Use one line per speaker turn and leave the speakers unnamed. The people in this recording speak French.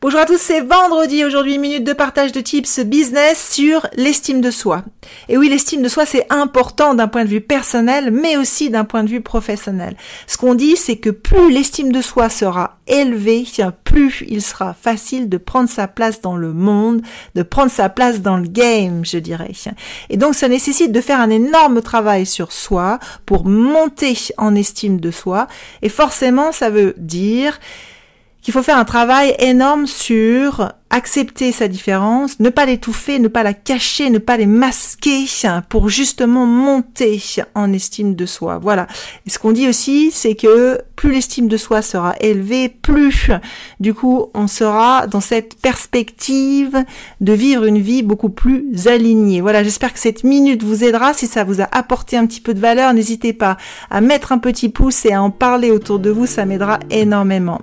Bonjour à tous, c'est vendredi aujourd'hui, minute de partage de tips business sur l'estime de soi. Et oui, l'estime de soi, c'est important d'un point de vue personnel, mais aussi d'un point de vue professionnel. Ce qu'on dit, c'est que plus l'estime de soi sera élevée, plus il sera facile de prendre sa place dans le monde, de prendre sa place dans le game, je dirais. Et donc, ça nécessite de faire un énorme travail sur soi pour monter en estime de soi. Et forcément, ça veut dire qu'il faut faire un travail énorme sur accepter sa différence, ne pas l'étouffer, ne pas la cacher, ne pas les masquer pour justement monter en estime de soi. Voilà. Et ce qu'on dit aussi, c'est que plus l'estime de soi sera élevée, plus du coup on sera dans cette perspective de vivre une vie beaucoup plus alignée. Voilà, j'espère que cette minute vous aidera. Si ça vous a apporté un petit peu de valeur, n'hésitez pas à mettre un petit pouce et à en parler autour de vous, ça m'aidera énormément.